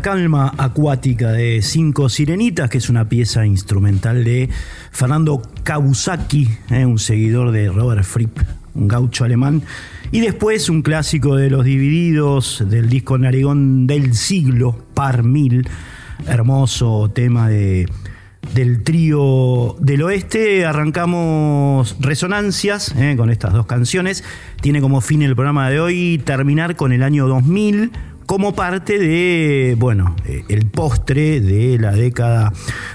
Calma acuática de Cinco Sirenitas, que es una pieza instrumental de Fernando Kawasaki, eh, un seguidor de Robert Fripp, un gaucho alemán. Y después un clásico de los divididos del disco Narigón del siglo, Par Mil, hermoso tema de, del trío del oeste. Arrancamos Resonancias eh, con estas dos canciones. Tiene como fin el programa de hoy terminar con el año 2000 como parte de, bueno, eh, el postre de la década,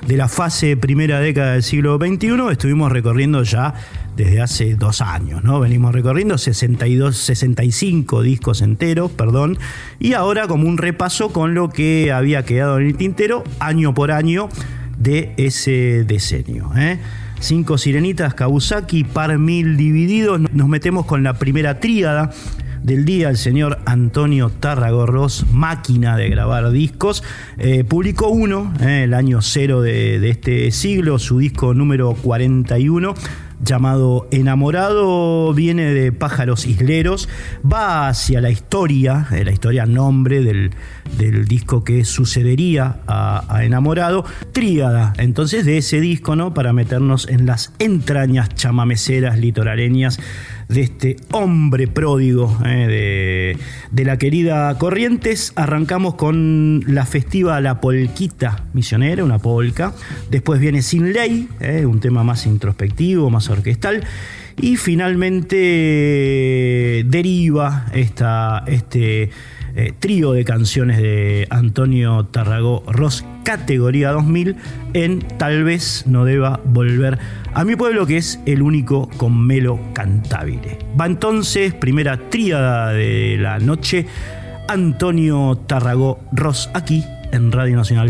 de la fase primera década del siglo XXI, estuvimos recorriendo ya desde hace dos años, ¿no? Venimos recorriendo 62, 65 discos enteros, perdón, y ahora como un repaso con lo que había quedado en el tintero año por año de ese decenio. ¿eh? Cinco sirenitas, Kawasaki, par mil divididos. Nos metemos con la primera tríada del día, el señor Antonio Tarragorros, máquina de grabar discos, eh, publicó uno, eh, el año cero de, este siglo, su disco número 41 llamado Enamorado, viene de Pájaros Isleros, va hacia la historia, eh, la historia nombre del, del disco que sucedería a, Enamorado, tríada entonces de ese disco, ¿no? Para meternos en las entrañas chamameceras litoraleñas de este hombre pródigo eh, de, la querida Corrientes. Arrancamos con la festiva La Polquita Misionera, una polca. Después viene Sin Ley, eh, un tema más introspectivo, más orquestal. Y finalmente deriva esta, este eh, trío de canciones de Antonio Tarragó Ross, categoría 2000, en Tal vez no deba volver a mi pueblo, que es el único con melo cantable. Va entonces, primera tríada de la noche, Antonio Tarragó Ross, aquí en Radio Nacional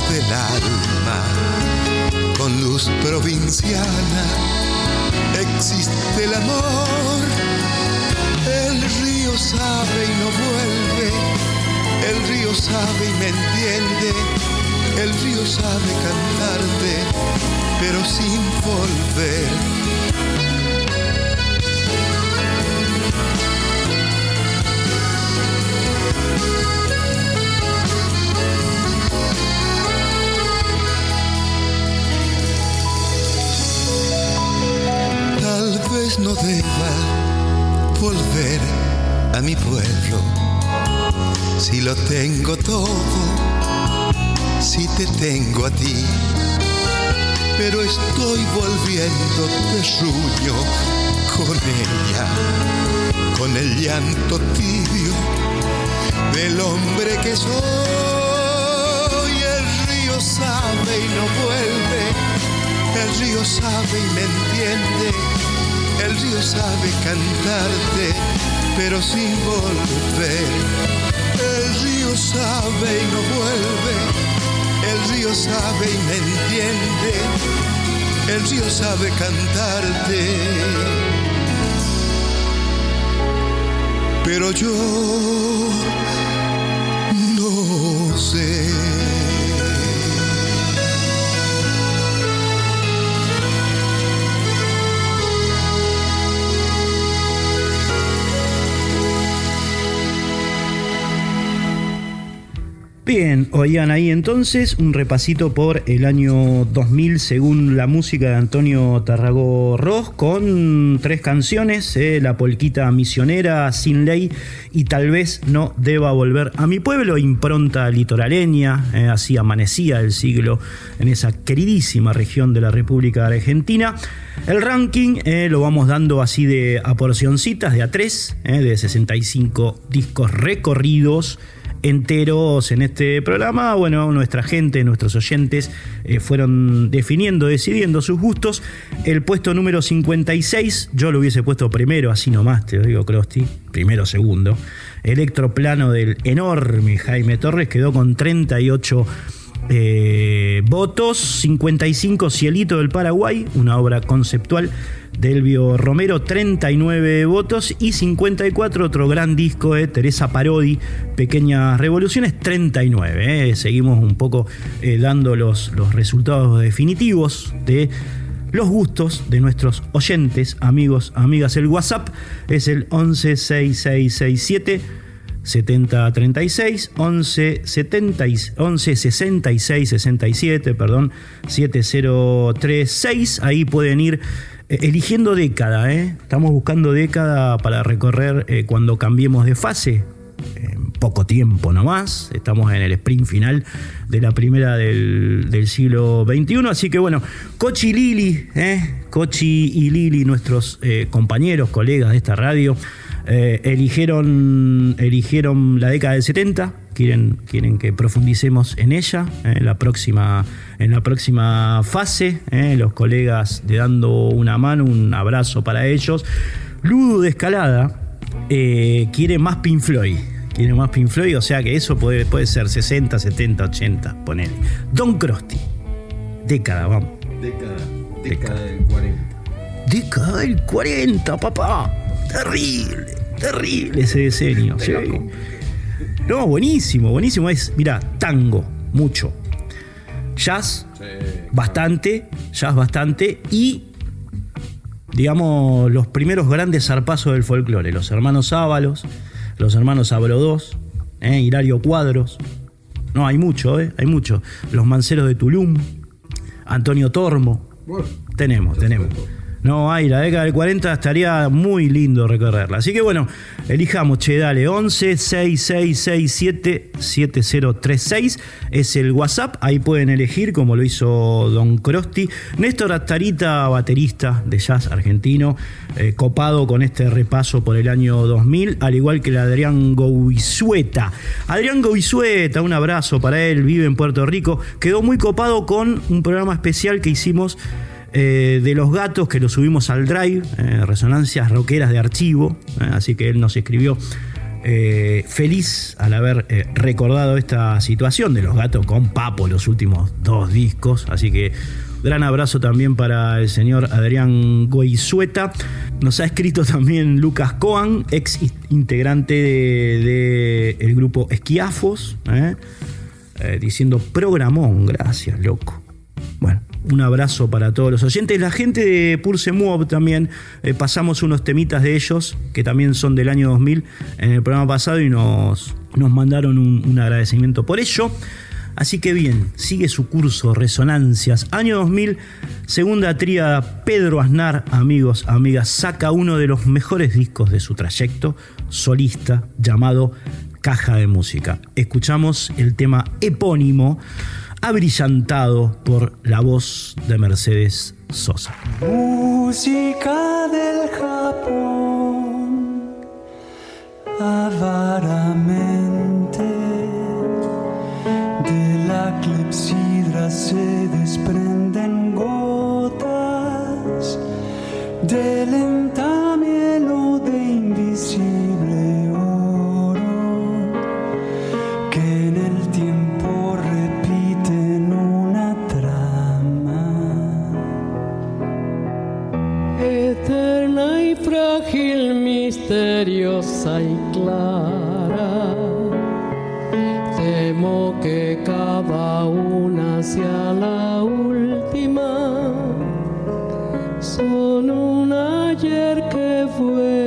del alma, con luz provinciana, existe el amor. El río sabe y no vuelve, el río sabe y me entiende, el río sabe cantarte, pero sin volver Pues no deba volver a mi pueblo. Si lo tengo todo, si te tengo a ti, pero estoy volviendo suyo con ella, con el llanto tibio del hombre que soy. El río sabe y no vuelve, el río sabe y me entiende el río sabe cantarte, pero sin volver. El río sabe y no vuelve, el río sabe y me entiende, el río sabe cantarte. Pero yo Bien, oían ahí entonces un repasito por el año 2000 según la música de Antonio Tarragó Ross con tres canciones, eh, La Polquita Misionera, Sin Ley y Tal vez no deba volver a mi pueblo, impronta litoraleña, eh, así amanecía el siglo en esa queridísima región de la República Argentina. El ranking eh, lo vamos dando así de a porcioncitas, de a tres, de 65 discos recorridos enteros en este programa. Bueno, nuestra gente, nuestros oyentes eh, fueron definiendo, decidiendo sus gustos. El puesto número 56, yo lo hubiese puesto primero, así nomás, te digo, Crosti, primero, segundo. Electroplano del enorme Jaime Torres quedó con 38 eh, votos, 55 Cielito del Paraguay, una obra conceptual Delvio Romero, 39 votos y 54 otro gran disco de Teresa Parodi, Pequeñas Revoluciones, 39. Eh. Seguimos un poco eh, dando los, resultados definitivos de los gustos de nuestros oyentes, amigos, amigas. El WhatsApp es el 116667 7036 11 70 11 66 67 perdón 7036 ahí pueden ir eligiendo década, ¿eh? estamos buscando década para recorrer eh, cuando cambiemos de fase. En poco tiempo nomás, estamos en el sprint final de la primera del, siglo XXI. Así que bueno, Cochi y Lili, ¿eh? Cochi y Lili, nuestros compañeros, colegas de esta radio, eligieron, eligieron la década del 70 quieren, quieren que profundicemos en ella eh, en, la próxima, en la próxima fase. Eh, los colegas de dando una mano, un abrazo para ellos. Ludo de Escalada eh, quiere más Pink Floyd. Quiere más Pink Floyd, o sea que eso puede, puede ser 60, 70, 80, ponele. Don Crosty. Década, vamos. Década, década, del 40. Década del 40, papá. Terrible, terrible ese diseño. Sí. No, buenísimo, buenísimo. Es, mira, tango, mucho. Jazz, bastante, jazz bastante. Y, digamos, los primeros grandes zarpazos del folclore. Los hermanos Ábalos, los hermanos Ábalo II, eh, Hilario Cuadros. No, hay mucho, ¿eh? Hay mucho. Los Manceros de Tulum, Antonio Tormo. tenemos, tenemos. No hay, la década del 40 estaría muy lindo recorrerla. Así que bueno, elijamos, che, dale, 11 6667 7036 es el WhatsApp, ahí pueden elegir como lo hizo Don Crosti. Néstor Astarita, baterista de jazz argentino, eh, copado con este repaso por el año 2000, al igual que el Adrián Goizueta. Adrián Goizueta, un abrazo para él, vive en Puerto Rico, quedó muy copado con un programa especial que hicimos eh, de los gatos que lo subimos al drive, eh, resonancias rockeras de archivo, eh, así que él nos escribió feliz al haber recordado esta situación de los gatos con Papo, los últimos dos discos, así que gran abrazo también para el señor Adrián Goizueta. Nos ha escrito también Lucas Coan, ex integrante del de, grupo Esquiafos, diciendo programón, gracias, loco. Bueno, un abrazo para todos los oyentes. La gente de Pulse Move también, eh, pasamos unos temitas de ellos, que también son del año 2000, en el programa pasado y nos, nos mandaron un, agradecimiento por ello. Así que bien, sigue su curso Resonancias. Año 2000, segunda tríada, Pedro Aznar, amigos, amigas, saca uno de los mejores discos de su trayecto solista llamado Caja de Música. Escuchamos el tema epónimo, abrillantado por la voz de Mercedes Sosa. Música del Japón, avaramente de la clepsidra se desprenden misteriosa y clara. Temo que cada una sea la última. Son un ayer que vuelve.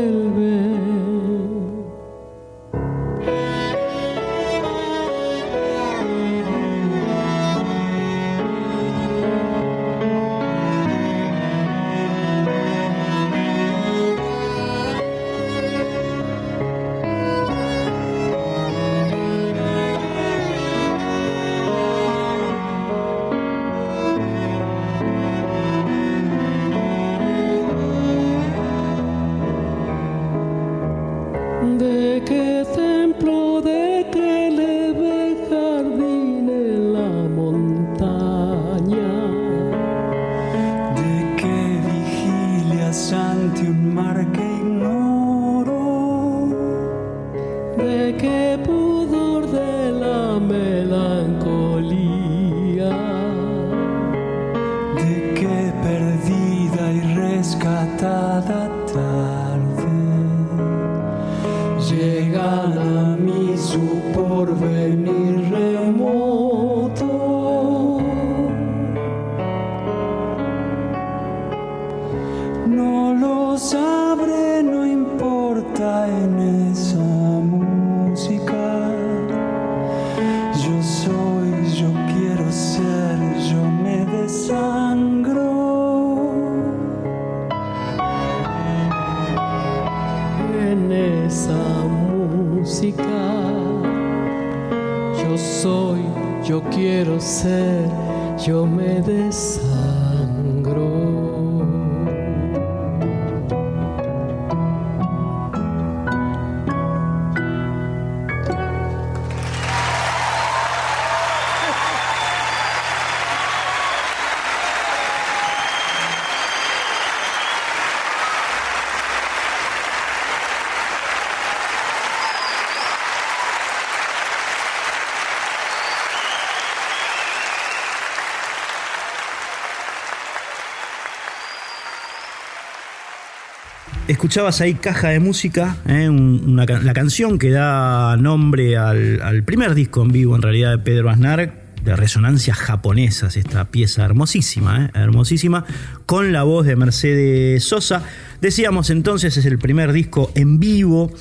Escuchabas ahí Caja de Música, ¿eh? La canción que da nombre al, al primer disco en vivo, en realidad, de Pedro Aznar, de resonancias japonesas, esta pieza hermosísima, ¿eh? hermosísima, con la voz de Mercedes Sosa. Decíamos entonces, es el primer disco en vivo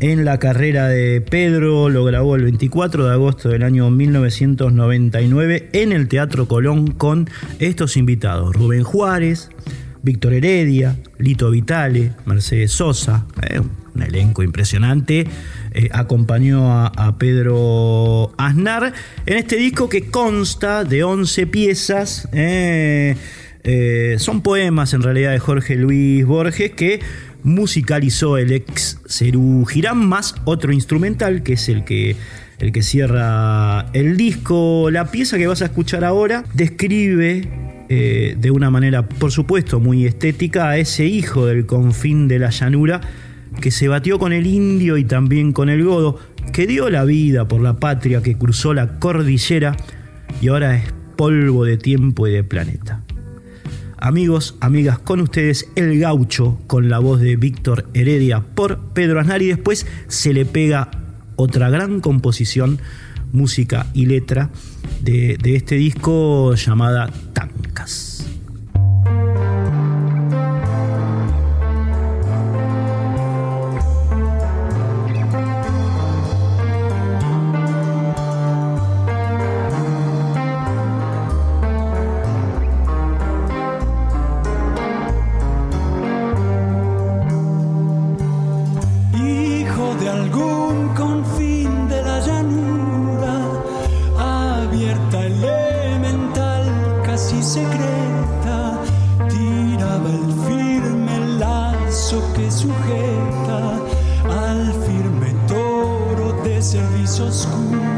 en la carrera de Pedro, lo grabó el 24 de agosto del año 1999 en el Teatro Colón con estos invitados, Rubén Juárez, Víctor Heredia, Lito Vitale, Mercedes Sosa, eh, un elenco impresionante, eh, acompañó a, Pedro Aznar en este disco que consta de 11 piezas. eh, son poemas en realidad de Jorge Luis Borges que musicalizó el ex Cerú Girán más otro instrumental que es el que el que cierra el disco. La pieza que vas a escuchar ahora describe eh, de una manera, por supuesto, muy estética a ese hijo del confín de la llanura que se batió con el indio y también con el godo, que dio la vida por la patria, que cruzó la cordillera y ahora es polvo de tiempo y de planeta. Amigos, amigas, con ustedes El Gaucho con la voz de Víctor Heredia por Pedro Aznar y después se le pega otra gran composición, música y letra de, de este disco llamada Tancas. your school.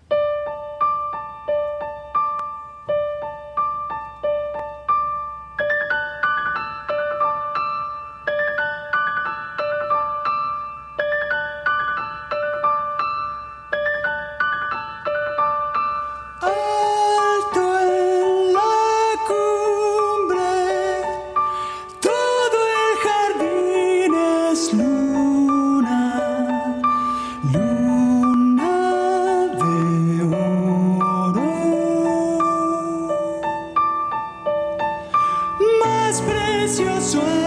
es precioso.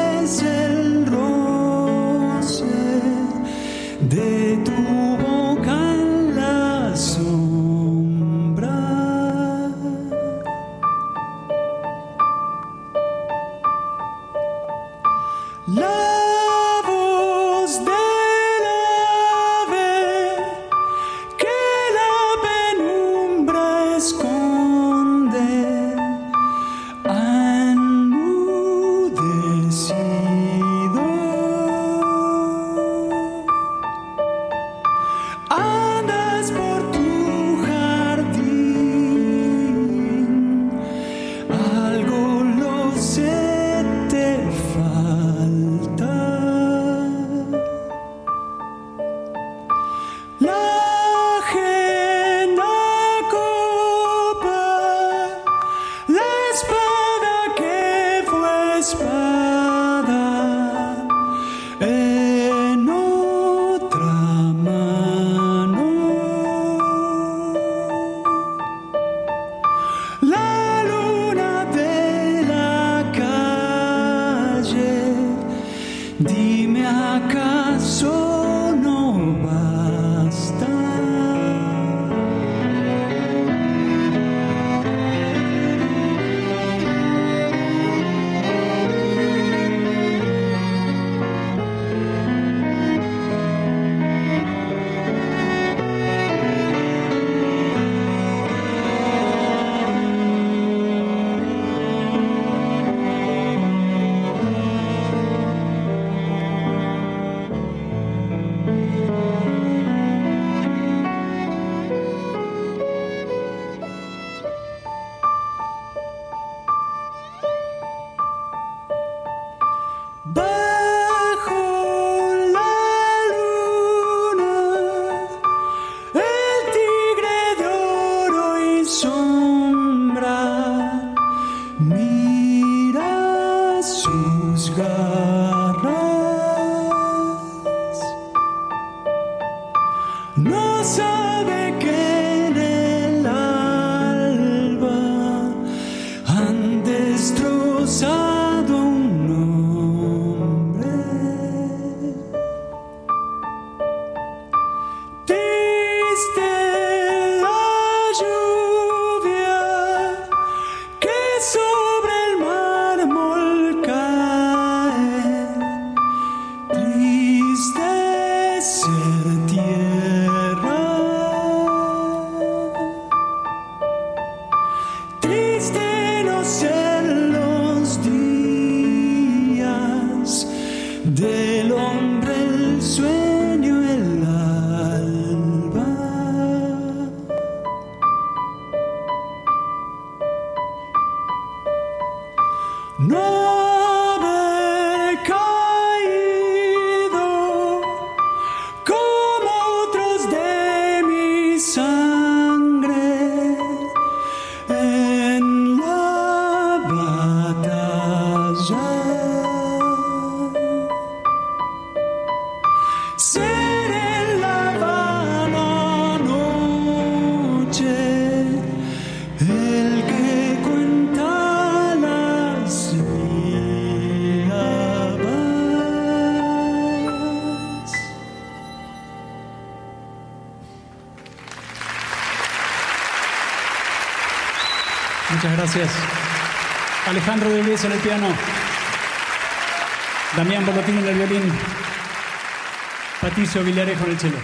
Alejandro de en el piano. Damián Borlotín en el violín. Patricio Villarejo en el cello.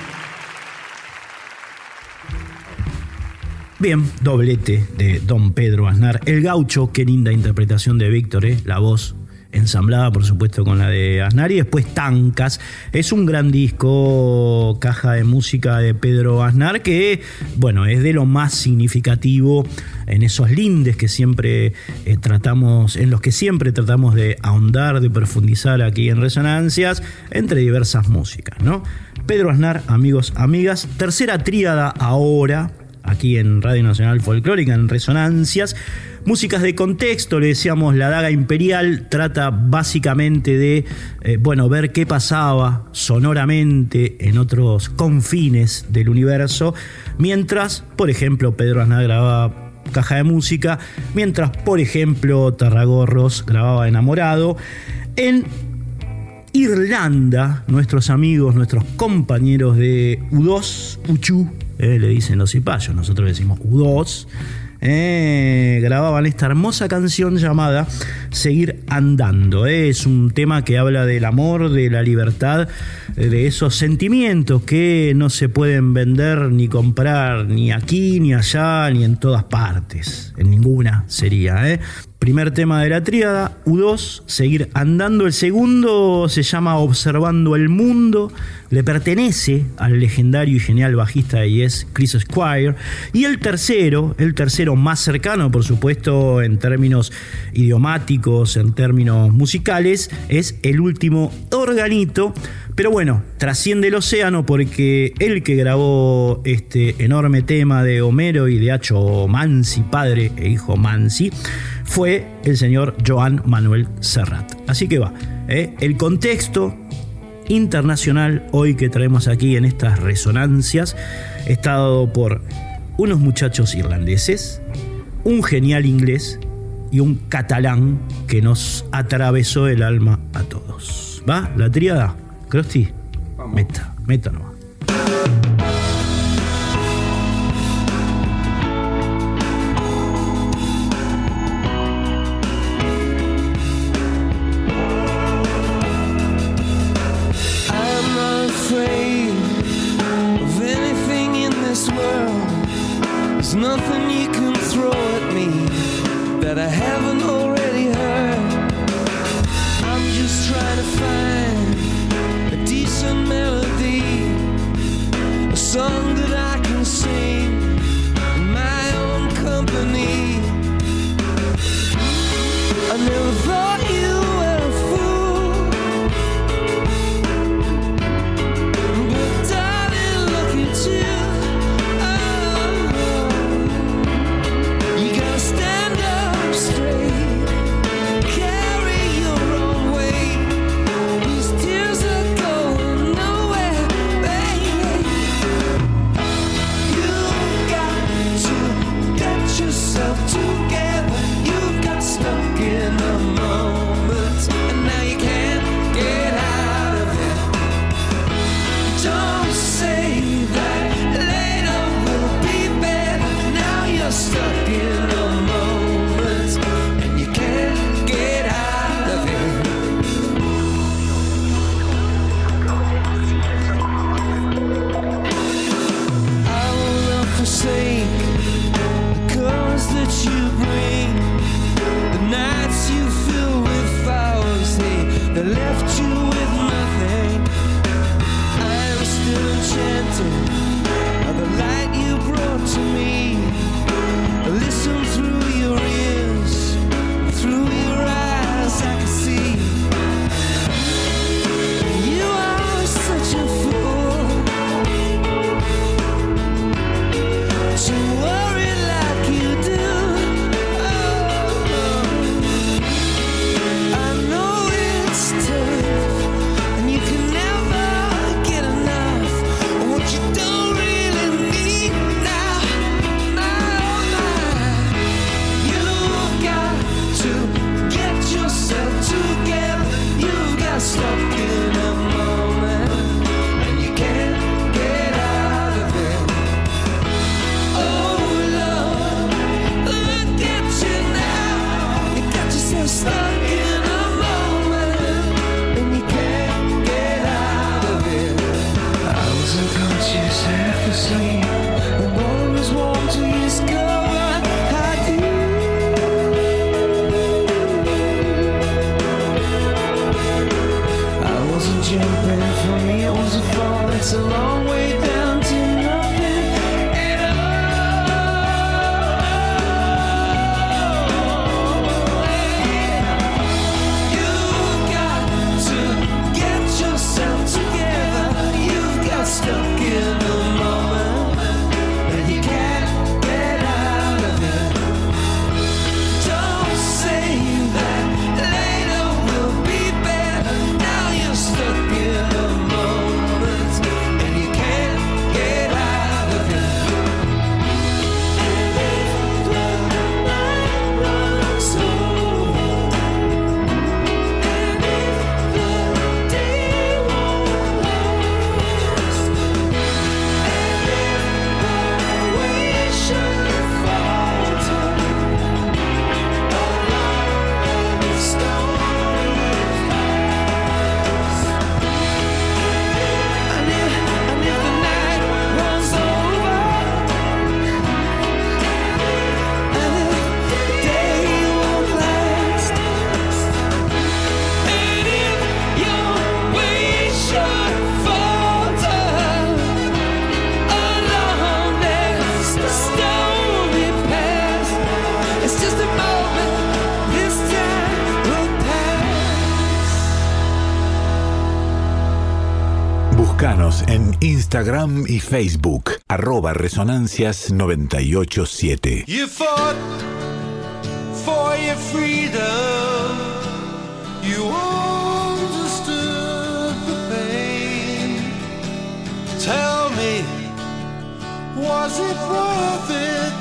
Bien, doblete de Don Pedro Aznar. El gaucho, qué linda interpretación de Víctor, ¿eh? la voz ensamblada por supuesto con la de Aznar y después Tancas. Es un gran disco, caja de música de Pedro Aznar que, bueno, es de lo más significativo en esos lindes que siempre eh, tratamos, en los que siempre tratamos de ahondar, de profundizar aquí en Resonancias, entre diversas músicas, ¿no? Pedro Aznar, amigos, amigas, tercera tríada ahora, aquí en Radio Nacional Folclórica, en Resonancias. Músicas de contexto, le decíamos, La Daga Imperial trata básicamente de, eh, bueno, ver qué pasaba sonoramente en otros confines del universo, mientras, por ejemplo, Pedro Aznar grababa caja de música, mientras, por ejemplo, Tarragorros grababa Enamorado. En Irlanda, nuestros amigos, nuestros compañeros de U2, Uchu, eh, le dicen los cipayos, nosotros decimos U2, eh, grababan esta hermosa canción llamada Seguir Andando. eh. Es un tema que habla del amor, de la libertad, de esos sentimientos que no se pueden vender ni comprar ni aquí, ni allá, ni en todas partes. En ninguna sería. eh. Primer tema de la tríada, U2, seguir andando. El segundo se llama Observando el Mundo, le pertenece al legendario y genial bajista de Yes, Chris Squire. Y el tercero, el tercero más cercano, por supuesto, en términos idiomáticos, en términos musicales, es el último organito. Pero bueno, trasciende el océano porque el que grabó este enorme tema de Homero y de Hacho Mansi, padre e hijo Mansi, fue el señor Joan Manuel Serrat. Así que va, ¿eh? el contexto internacional hoy que traemos aquí en estas resonancias está dado por unos muchachos irlandeses, un genial inglés y un catalán que nos atravesó el alma a todos. ¿Va? ¿La tríada? Crosti, meta, meta nomás. Instagram y Facebook, arroba resonancias987. You fought for your freedom. You understood the pain. Tell me, was it worth it?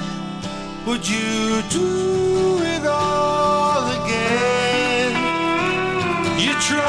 Would you do it all again? You tried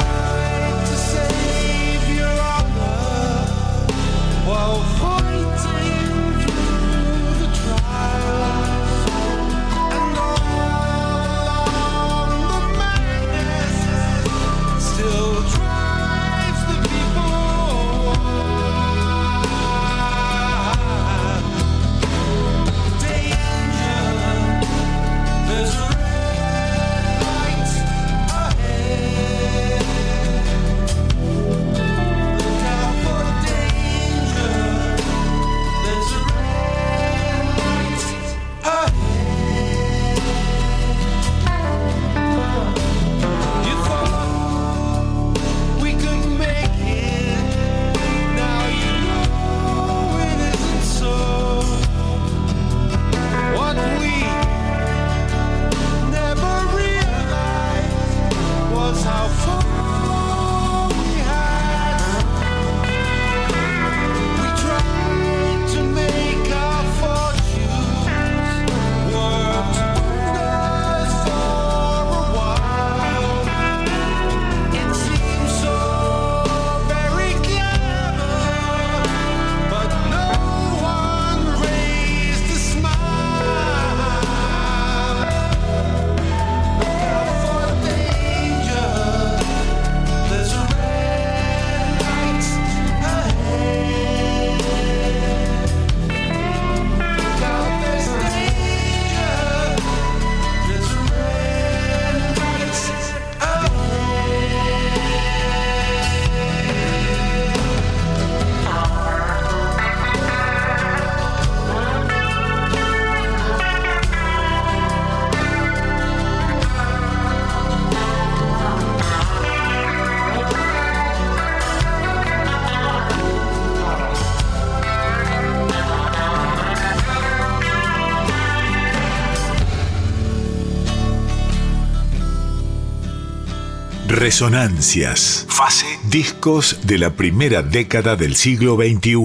Resonancias. Fase. Discos de la primera década del siglo XXI.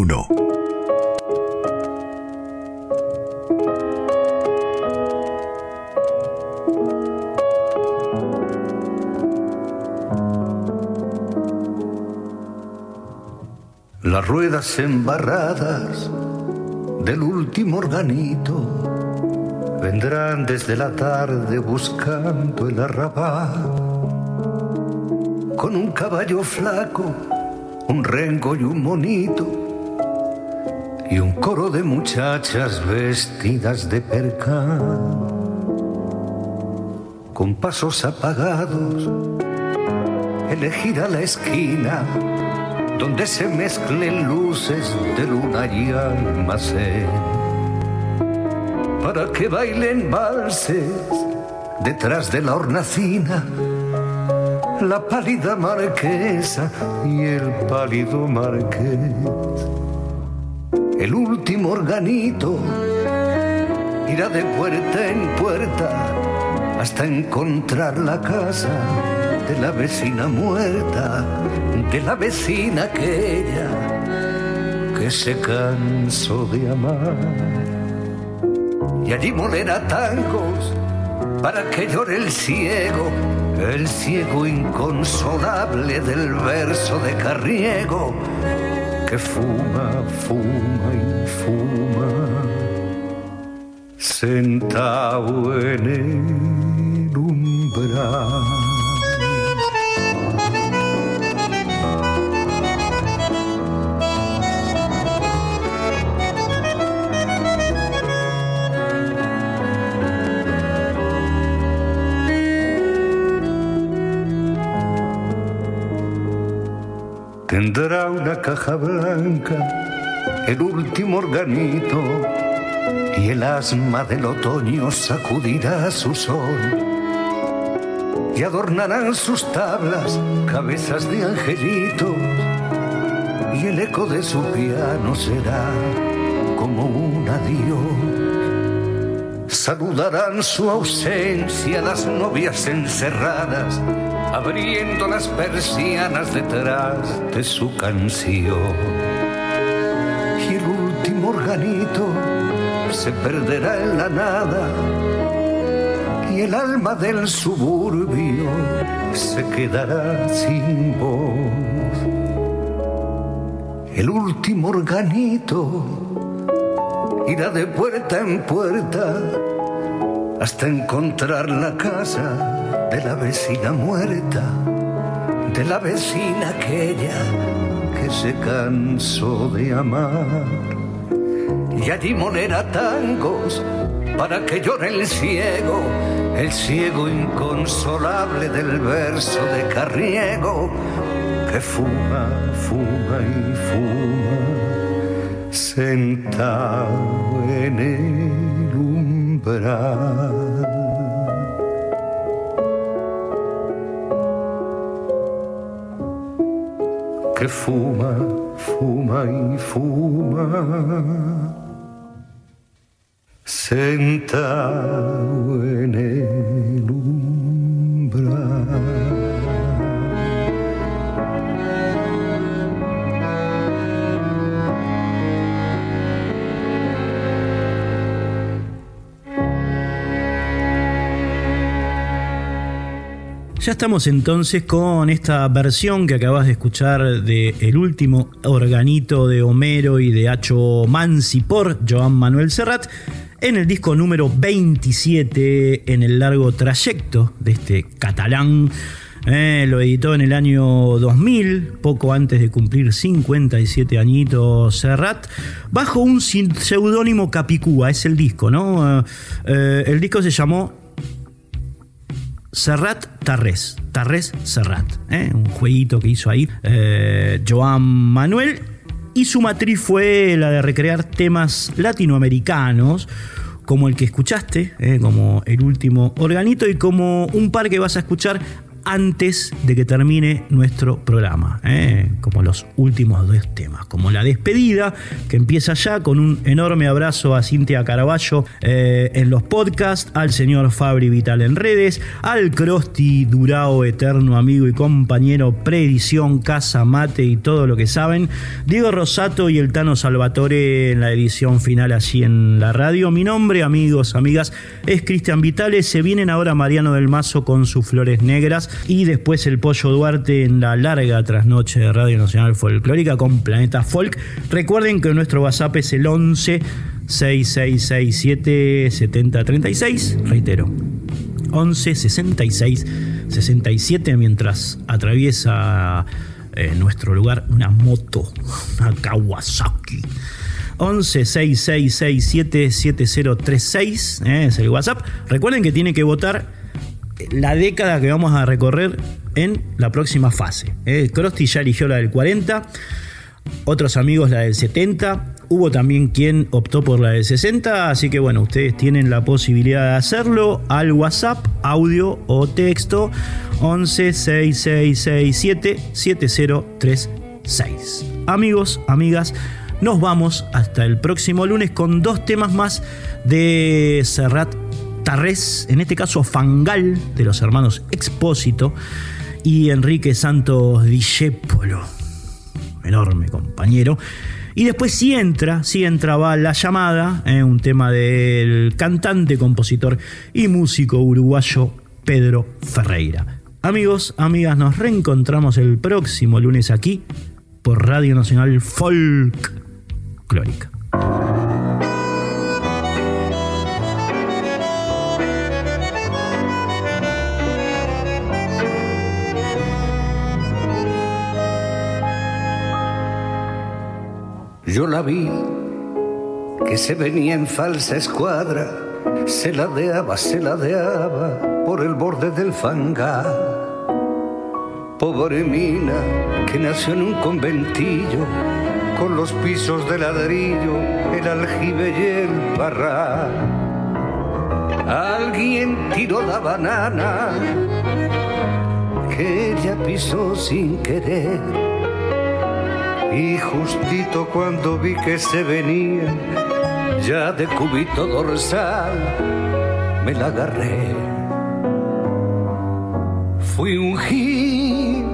Las ruedas embarradas del último organito vendrán desde la tarde buscando el arrabal. Con un caballo flaco, un rengo y un monito, y un coro de muchachas vestidas de percal. Con pasos apagados, elegirá la esquina donde se mezclen luces de luna y almacén, para que bailen valses detrás de la hornacina, la pálida marquesa y el pálido marqués. El último organito irá de puerta en puerta hasta encontrar la casa de la vecina muerta, de la vecina aquella que se cansó de amar. Y allí molerá tangos para que llore el ciego, el ciego inconsolable del verso de Carriego, que fuma, fuma y fuma, sentado en el umbral. Tendrá una caja blanca, el último organito, y el asma del otoño sacudirá su sol. Y adornarán sus tablas cabezas de angelitos, y el eco de su piano será como un adiós. Saludarán su ausencia las novias encerradas, abriendo las persianas detrás de su canción. Y el último organito se perderá en la nada y el alma del suburbio se quedará sin voz. El último organito irá de puerta en puerta hasta encontrar la casa de la vecina muerta, de la vecina aquella que se cansó de amar. Y allí monera tangos para que llore el ciego, el ciego inconsolable del verso de Carriego, que fuma, fuma y fuma sentado en el umbral. Que fuma, fuma y fuma, sentado en el Ya estamos entonces con esta versión que acabas de escuchar de El último organito de Homero y de Hacho Mansi por Joan Manuel Serrat en el disco número 27 en el largo trayecto de este catalán. Eh, lo editó en el año 2000, poco antes de cumplir 57 añitos Serrat, bajo un seudónimo Capicúa, es el disco, ¿no? Eh, el disco se llamó Serrat Tarrés. Tarrés Serrat. ¿eh? Un jueguito que hizo ahí eh, Joan Manuel. Y su matriz fue la de recrear temas latinoamericanos como el que escuchaste, ¿eh? como el último organito y como un par que vas a escuchar antes de que termine nuestro programa, ¿eh? como los últimos dos temas, como la despedida, que empieza ya con un enorme abrazo a Cintia Caraballo eh, en los podcasts, al señor Fabri Vital en redes, al Crosti Durao, eterno amigo y compañero, preedición, casa, mate y todo lo que saben, Diego Rosato y el Tano Salvatore en la edición final allí en la radio. Mi nombre, amigos, amigas, es Cristian Vitales, se vienen ahora Mariano del Mazo con sus flores negras y después el Pollo Duarte en la larga trasnoche de Radio Nacional Folclórica con Planeta Folk. Recuerden que nuestro WhatsApp es el 11 6667 7036, reitero. 11 66 67 mientras atraviesa eh, nuestro lugar una moto, una Kawasaki. 11 6667 7036 es el WhatsApp. Recuerden que tiene que votar la década que vamos a recorrer en la próxima fase. ¿eh? Krusty ya eligió la del 40, otros amigos la del 70, hubo también quien optó por la del 60, así que bueno, ustedes tienen la posibilidad de hacerlo al WhatsApp, audio o texto 11 6667 7036. Amigos, amigas, nos vamos hasta el próximo lunes con dos temas más de Serrat Tarrés, en este caso Fangal, de los hermanos Expósito, y Enrique Santos Discépolo, enorme compañero. Y después sí entra, sí entraba La Llamada, eh, un tema del cantante, compositor y músico uruguayo Pedro Ferreira. Amigos, amigas, nos reencontramos el próximo lunes aquí por Radio Nacional Folk Clórica. Yo la vi que se venía en falsa escuadra, se ladeaba, se ladeaba por el borde del fangar. Pobre mina que nació en un conventillo, con los pisos de ladrillo, el aljibe y el barral. Alguien tiró la banana que ella pisó sin querer Y justito cuando vi que se venía, ya de cubito dorsal, me la agarré. Fui un gil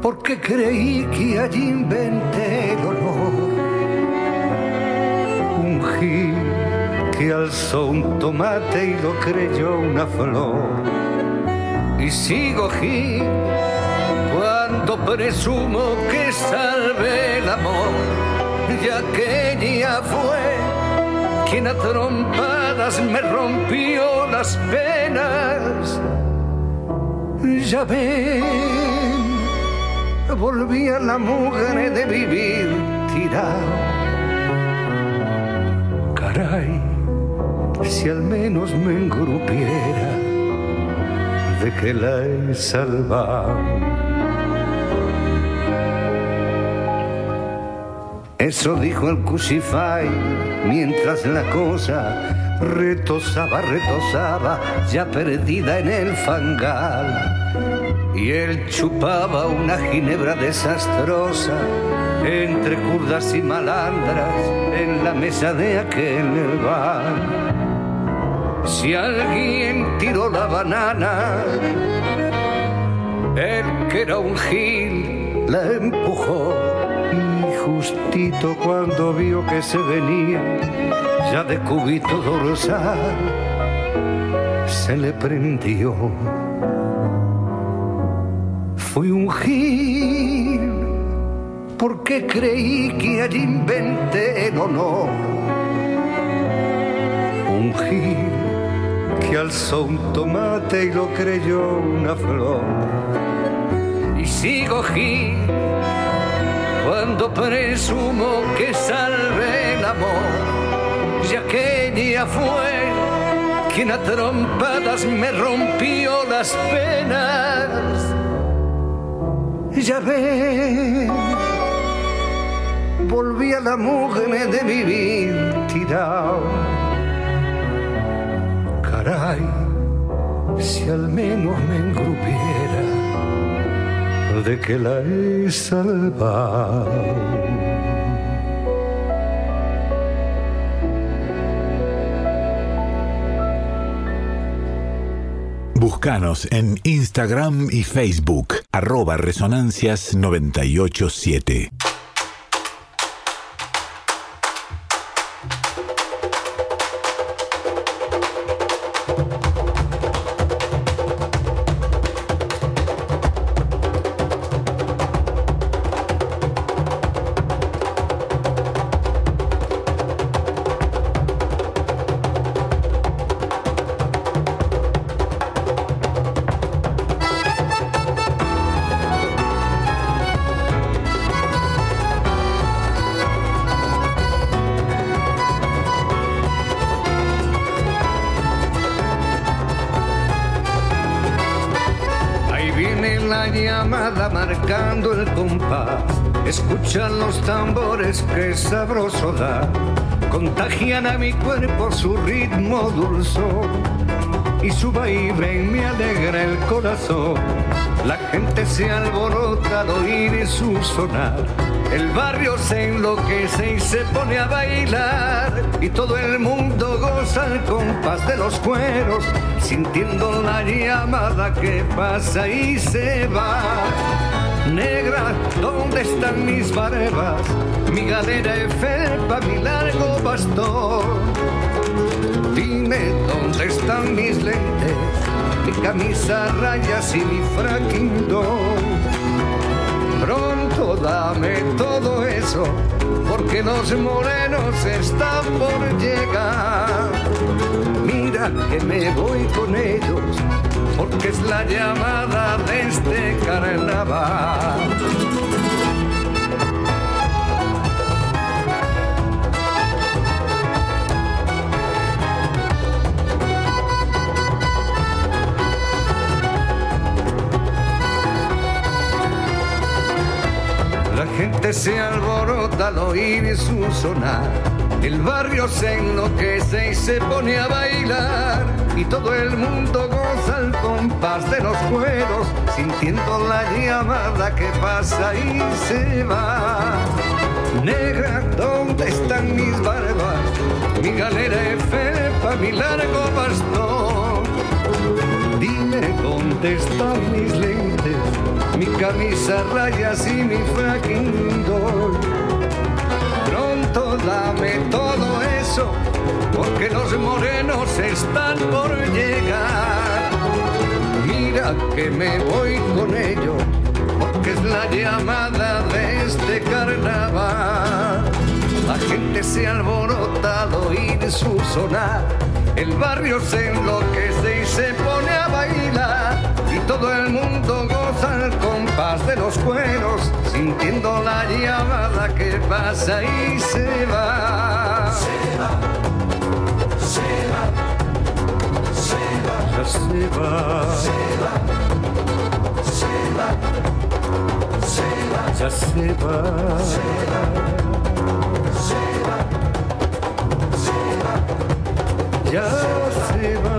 porque creí que allí inventé el honor. Un gil que alzó un tomate y lo creyó una flor. Y sigo gil cuando presumo que salve el amor, ya que ella fue quien a trompadas me rompió las penas. Ya ven, volví a la mujer de vivir tirado. Caray, si al menos me engrupiera de que la he salvado. Eso dijo el Cusify mientras la cosa retosaba, retosaba, ya perdida en el fangal. Y él chupaba una ginebra desastrosa entre curdas y malandras en la mesa de aquel bar. Si alguien tiró la banana, él que era un gil la empujó justito cuando vio que se venía ya de cubito dorsal se le prendió. Fui un gil porque creí que allí inventé el honor. Un gil que alzó un tomate y lo creyó una flor. Y sigo gil cuando presumo que salve el amor, ya que ella fue quien a trompadas me rompió las penas. Ya ven, volví a la mujer de vivir tirado. Caray, si al menos me engrupiera tarde que la en Instagram y Facebook, arroba resonancias987. A mi cuerpo su ritmo dulzón. Y su baile me alegra el corazón. La gente se alborota al oír su sonar. El barrio se enloquece y se pone a bailar. Y todo el mundo goza el compás de los cueros, sintiendo la llamada que pasa y se va. Negra, ¿dónde están mis barbas? Mi galera de felpa, mi largo bastón. Dime dónde están mis lentes, mi camisa rayas y mi fraquindón. Pronto dame todo eso, porque los morenos están por llegar. Mira que me voy con ellos, porque es la llamada de este carnaval. La gente se alborota al oír su sonar. El barrio se enloquece y se pone a bailar y todo el mundo goza al compás de los cueros, sintiendo la llamada que pasa y se va. Negra, ¿dónde están mis barbas? Mi galera de felpa, mi largo bastón. Dime dónde están mis lentes, mi camisa rayas y mi fracking dame todo eso, porque los morenos están por llegar. Mira que me voy con ellos, porque es la llamada de este carnaval. La gente se ha alborotado y de su sonar, el barrio se enloquece y se pone a bailar. Y todo el mundo goza al compás de los cueros, sintiendo la llamada que pasa y se va. Se va, se va, se va, ya se va, se va, se va, se va, ya se va, se va, já se vai.